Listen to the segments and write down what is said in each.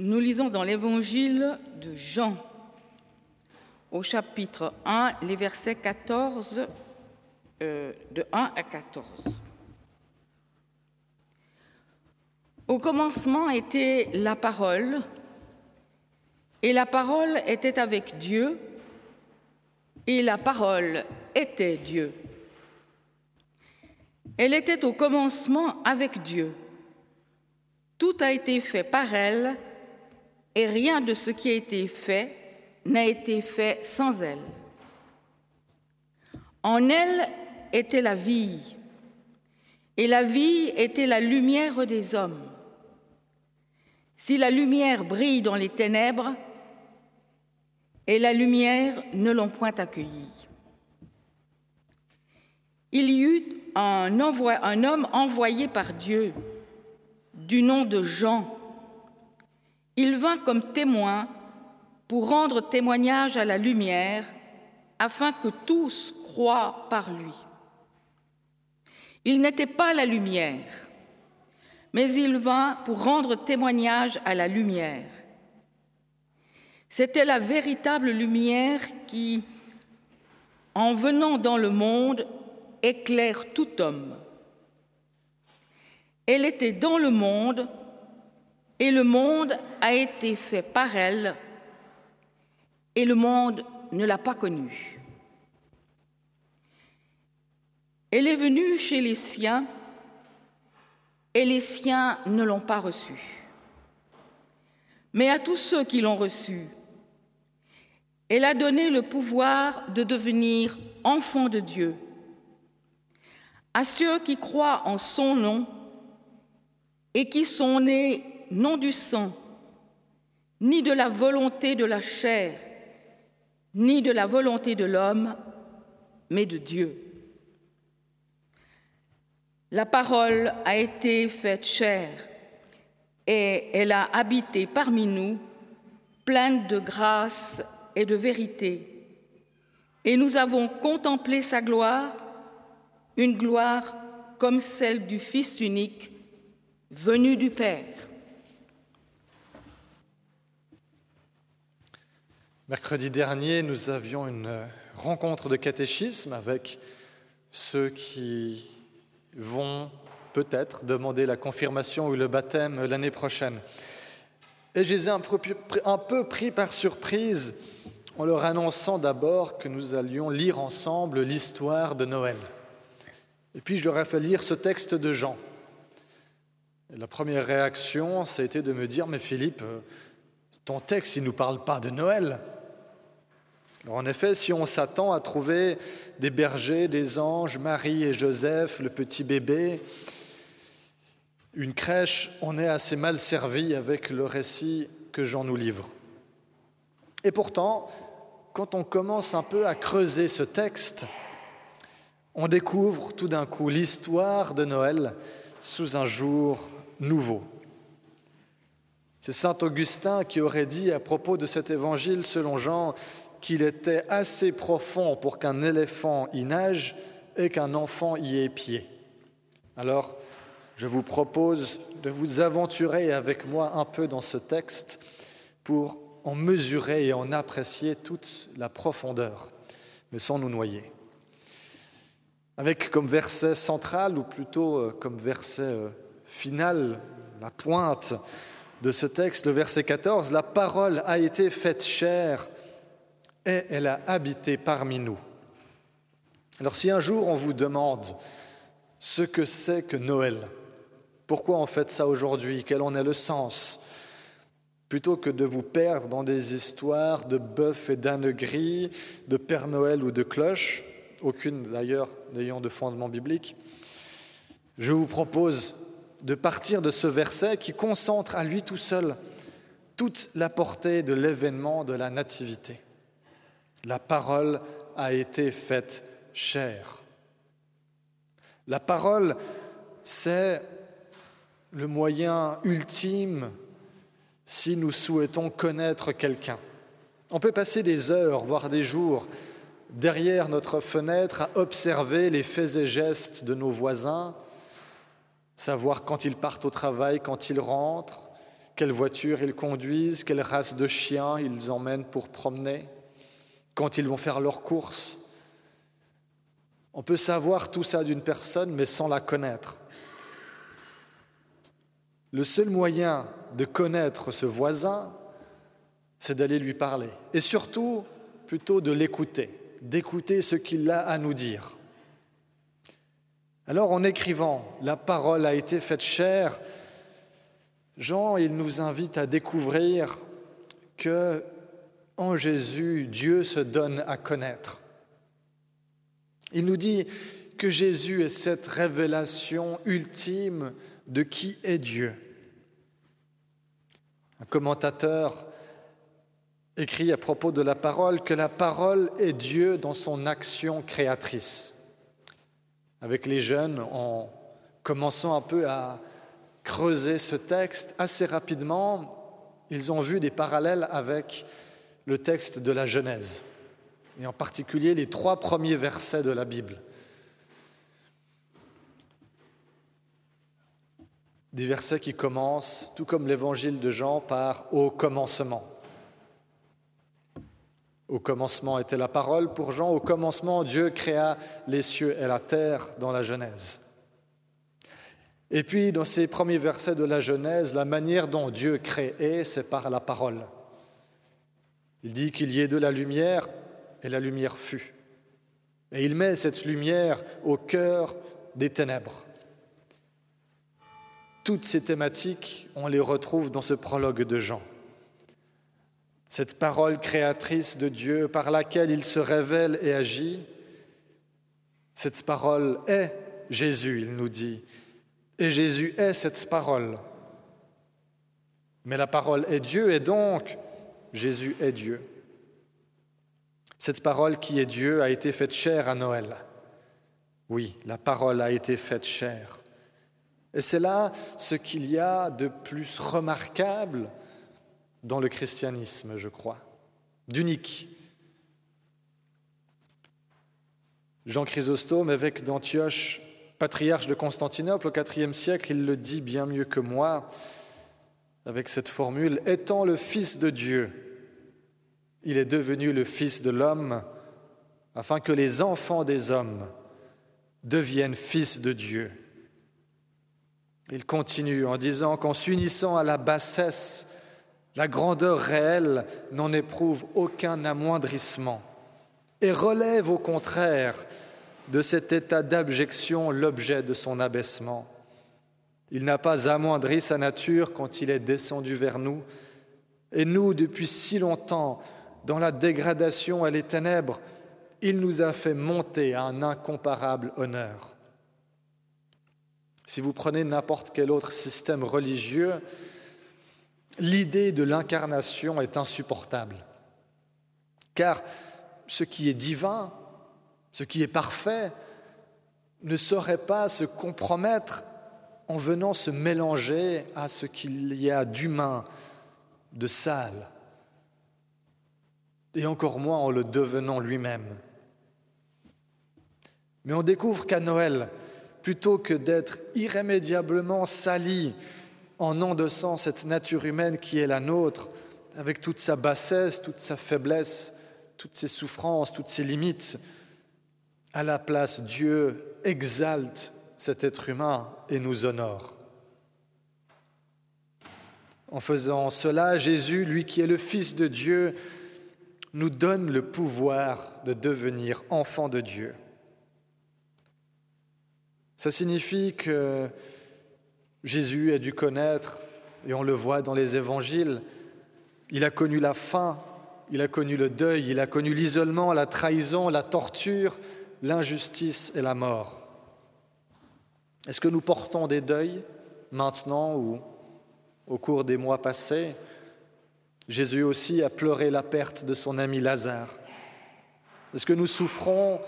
Nous lisons dans l'évangile de Jean, au chapitre 1, les versets 14, euh, de 1 à 14. Au commencement était la parole, et la parole était avec Dieu, et la parole était Dieu. Elle était au commencement avec Dieu. Tout a été fait par elle, et rien de ce qui a été fait n'a été fait sans elle. En elle était la vie, et la vie était la lumière des hommes. Si la lumière brille dans les ténèbres, et la lumière ne l'ont point accueillie. Il y eut un, homme envoyé par Dieu du nom de Jean il vint comme témoin pour rendre témoignage à la lumière, afin que tous croient par lui. Il n'était pas la lumière, mais il vint pour rendre témoignage à la lumière. C'était la véritable lumière qui, en venant dans le monde, éclaire tout homme. Elle était dans le monde, et le monde a été fait par elle, et le monde ne l'a pas connue. Elle est venue chez les siens, et les siens ne l'ont pas reçue. Mais à tous ceux qui l'ont reçue, elle a donné le pouvoir de devenir enfants de Dieu, à ceux qui croient en son nom et qui sont nés non du sang, ni de la volonté de la chair, ni de la volonté de l'homme, mais de Dieu. La parole a été faite chair et elle a habité parmi nous, pleine de grâce et de vérité. Et nous avons contemplé sa gloire, une gloire comme celle du Fils unique, venu du Père. Mercredi dernier, nous avions une rencontre de catéchisme avec ceux qui vont peut-être demander la confirmation ou le baptême l'année prochaine. Et je les ai un peu, pris par surprise en leur annonçant d'abord que nous allions lire ensemble l'histoire de Noël. Et puis je leur ai fait lire ce texte de Jean. la première réaction, ça de me dire, mais Philippe, ton texte, il ne nous parle pas de Noël en effet, si on s'attend à trouver des bergers, des anges, Marie et Joseph, le petit bébé, une crèche, on est assez mal servi avec le récit que Jean nous livre. Et pourtant, quand on commence un peu à creuser ce texte, on découvre tout d'un coup l'histoire de Noël sous un jour nouveau. C'est Saint Augustin qui aurait dit à propos de cet évangile selon Jean, qu'il était assez profond pour qu'un éléphant y nage et qu'un enfant y ait pied. Alors, je vous propose de vous aventurer avec moi un peu dans ce texte pour en mesurer et en apprécier toute la profondeur, mais sans nous noyer. Avec comme verset central, ou plutôt euh, comme verset euh, final, la pointe de ce texte, le verset 14, La parole a été faite chair et elle a habité parmi nous. Alors si un jour on vous demande ce que c'est que Noël, pourquoi on fait ça aujourd'hui, quel en est le sens, plutôt que de vous perdre dans des histoires de bœuf et d'âne gris, de Père Noël ou de cloche, aucune d'ailleurs n'ayant de fondement biblique, je vous propose de partir de ce verset qui concentre à lui tout seul toute la portée de l'événement de la Nativité. La parole a été faite chair. La parole, c'est le moyen ultime si nous souhaitons connaître quelqu'un. On peut passer des heures, voire des jours, derrière notre fenêtre à observer les faits et gestes de nos voisins, savoir quand ils partent au travail, quand ils rentrent, quelle voiture ils conduisent, quelle race de chiens ils emmènent pour promener, quand ils vont faire leurs courses. On peut savoir tout ça d'une personne, mais sans la connaître. Le seul moyen de connaître ce voisin, c'est d'aller lui parler. Et surtout, plutôt de l'écouter, d'écouter ce qu'il a à nous dire. Alors en écrivant La parole a été faite chair, Jean, il nous invite à découvrir que en Jésus, Dieu se donne à connaître. Il nous dit que Jésus est cette révélation ultime de qui est Dieu. Un commentateur écrit à propos de la parole que la parole est Dieu dans son action créatrice. Avec les jeunes, en commençant un peu à creuser ce texte, assez rapidement, ils ont vu des parallèles avec le texte de la Genèse, et en particulier les trois premiers versets de la Bible. Des versets qui commencent, tout comme l'évangile de Jean, par Au commencement. Au commencement était la parole pour Jean, au commencement Dieu créa les cieux et la terre dans la Genèse. Et puis, dans ces premiers versets de la Genèse, la manière dont Dieu créait, c'est par la parole. Il dit qu'il y ait de la lumière, et la lumière fut. Et il met cette lumière au cœur des ténèbres. Toutes ces thématiques, on les retrouve dans ce prologue de Jean. Cette parole créatrice de Dieu par laquelle il se révèle et agit, cette parole est Jésus, il nous dit, et Jésus est cette parole. Mais la parole est Dieu et donc Jésus est Dieu. Cette parole qui est Dieu a été faite chair à Noël. Oui, la parole a été faite chair. Et c'est là ce qu'il y a de plus remarquable dans le christianisme, je crois, d'unique. Jean Chrysostome, évêque d'Antioche, patriarche de Constantinople au IVe siècle, il le dit bien mieux que moi avec cette formule, étant le Fils de Dieu, il est devenu le Fils de l'homme afin que les enfants des hommes deviennent fils de Dieu. Il continue en disant qu'en s'unissant à la bassesse, la grandeur réelle n'en éprouve aucun amoindrissement et relève au contraire de cet état d'abjection l'objet de son abaissement. Il n'a pas amoindri sa nature quand il est descendu vers nous, et nous, depuis si longtemps, dans la dégradation et les ténèbres, il nous a fait monter à un incomparable honneur. Si vous prenez n'importe quel autre système religieux, l'idée de l'incarnation est insupportable. Car ce qui est divin, ce qui est parfait, ne saurait pas se compromettre en venant se mélanger à ce qu'il y a d'humain, de sale, et encore moins en le devenant lui-même. Mais on découvre qu'à Noël, plutôt que d'être irrémédiablement sali en endossant cette nature humaine qui est la nôtre, avec toute sa bassesse, toute sa faiblesse, toutes ses souffrances, toutes ses limites, à la place, Dieu exalte cet être humain et nous honore. En faisant cela, Jésus, lui qui est le Fils de Dieu, nous donne le pouvoir de devenir enfant de Dieu. Ça signifie que Jésus a dû connaître, et on le voit dans les évangiles, il a connu la faim, il a connu le deuil, il a connu l'isolement, la trahison, la torture, l'injustice et la mort. Est-ce que nous portons des deuils maintenant ou au cours des mois passés? Jésus aussi a pleuré la perte de son ami Lazare. Est-ce que nous souffrons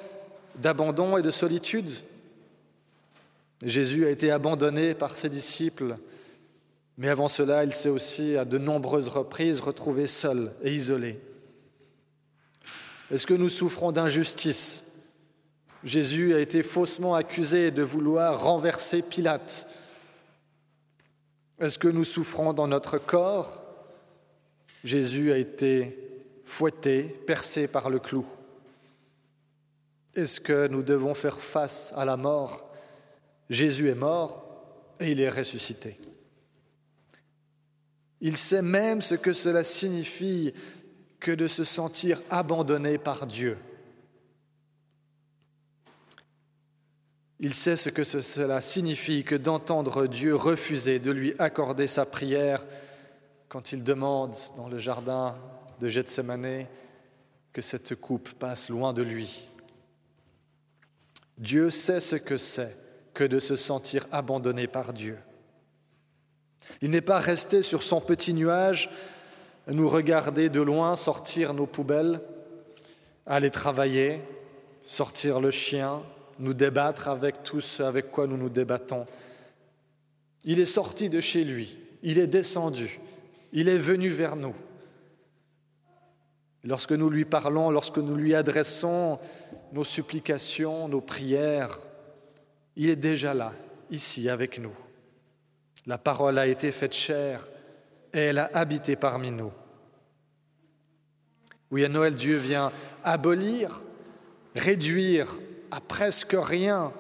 d'abandon et de solitude? Jésus a été abandonné par ses disciples, mais avant cela, il s'est aussi à de nombreuses reprises retrouvé seul et isolé. Est-ce que nous souffrons d'injustice? Jésus a été faussement accusé de vouloir renverser Pilate. Est-ce que nous souffrons dans notre corps? Jésus a été fouetté, percé par le clou. Est-ce que nous devons faire face à la mort? Jésus est mort et il est ressuscité. Il sait même ce que cela signifie que de se sentir abandonné par Dieu. Il sait ce que cela signifie que d'entendre Dieu refuser de lui accorder sa prière quand il demande dans le jardin de Gethsemane que cette coupe passe loin de lui. Dieu sait ce que c'est que de se sentir abandonné par Dieu. Il n'est pas resté sur son petit nuage nous regarder de loin sortir nos poubelles, aller travailler, sortir le chien, nous débattre avec tout ce avec quoi nous nous débattons. Il est sorti de chez lui, il est descendu, il est venu vers nous. Lorsque nous lui parlons, lorsque nous lui adressons nos supplications, nos prières, il est déjà là, ici, avec nous. La parole a été faite chair et elle a habité parmi nous. Oui, à Noël, Dieu vient abolir, réduire à presque rien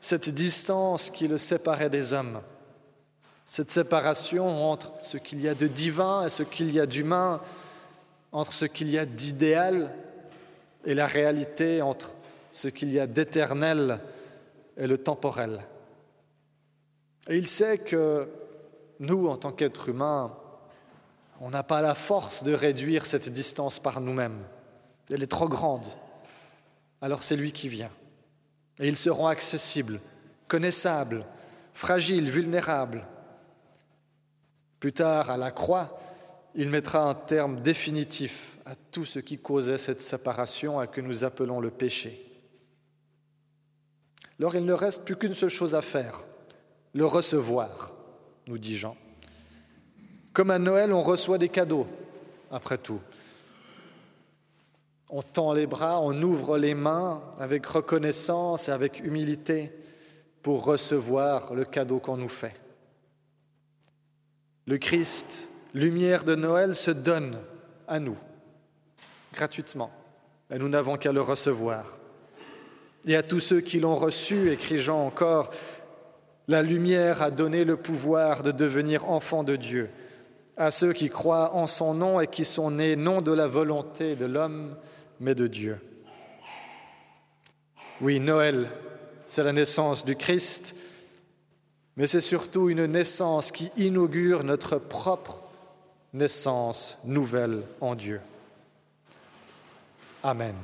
cette distance qui le séparait des hommes cette séparation entre ce qu'il y a de divin et ce qu'il y a d'humain, entre ce qu'il y a d'idéal et la réalité, entre ce qu'il y a d'éternel et le temporel. Et il sait que nous, en tant qu'êtres humains, on n'a pas la force de réduire cette distance par nous-mêmes. Elle est trop grande. Alors c'est lui qui vient. Et ils seront accessibles, connaissables, fragiles, vulnérables, plus tard, à la croix, il mettra un terme définitif à tout ce qui causait cette séparation à que nous appelons le péché. Alors il ne reste plus qu'une seule chose à faire, le recevoir, nous dit Jean. Comme à Noël, on reçoit des cadeaux, après tout. On tend les bras, on ouvre les mains avec reconnaissance et avec humilité pour recevoir le cadeau qu'on nous fait. Le Christ, lumière de Noël, se donne à nous gratuitement. Et nous n'avons qu'à le recevoir. Et à tous ceux qui l'ont reçu, écrit Jean encore, la lumière a donné le pouvoir de devenir enfants de Dieu, à ceux qui croient en son nom et qui sont nés non de la volonté de l'homme, mais de Dieu. Oui, Noël, c'est la naissance du Christ, mais c'est surtout une naissance qui inaugure notre propre naissance nouvelle en Dieu. Amen.